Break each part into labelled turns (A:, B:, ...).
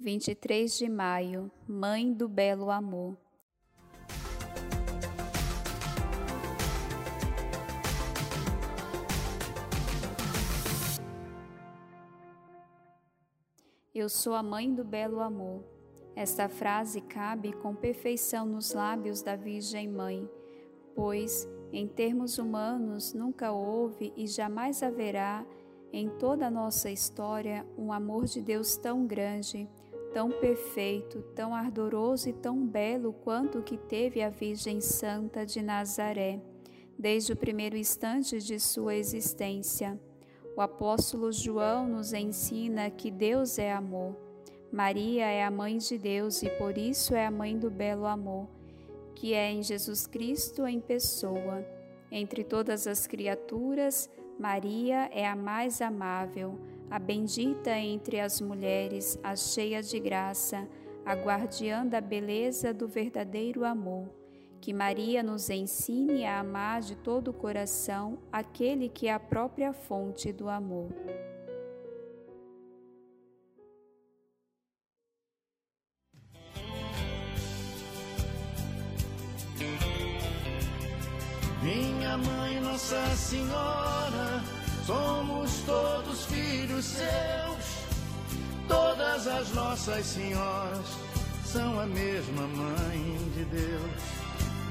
A: 23 de maio, Mãe do Belo Amor. Eu sou a mãe do belo amor. Esta frase cabe com perfeição nos lábios da Virgem Mãe, pois, em termos humanos, nunca houve e jamais haverá em toda a nossa história um amor de Deus tão grande tão perfeito, tão ardoroso e tão belo quanto o que teve a Virgem Santa de Nazaré, desde o primeiro instante de sua existência. O apóstolo João nos ensina que Deus é amor. Maria é a mãe de Deus e por isso é a mãe do belo amor, que é em Jesus Cristo em pessoa. Entre todas as criaturas, Maria é a mais amável a bendita entre as mulheres, a cheia de graça, a guardiã da beleza do verdadeiro amor. Que Maria nos ensine a amar de todo o coração aquele que é a própria fonte do amor.
B: Minha mãe, Nossa Senhora Somos todos filhos seus, todas as nossas senhoras são a mesma mãe de Deus.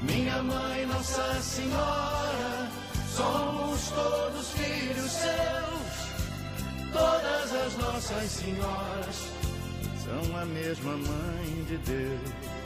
B: Minha mãe, Nossa Senhora, somos todos filhos seus, todas as nossas senhoras são a mesma mãe de Deus.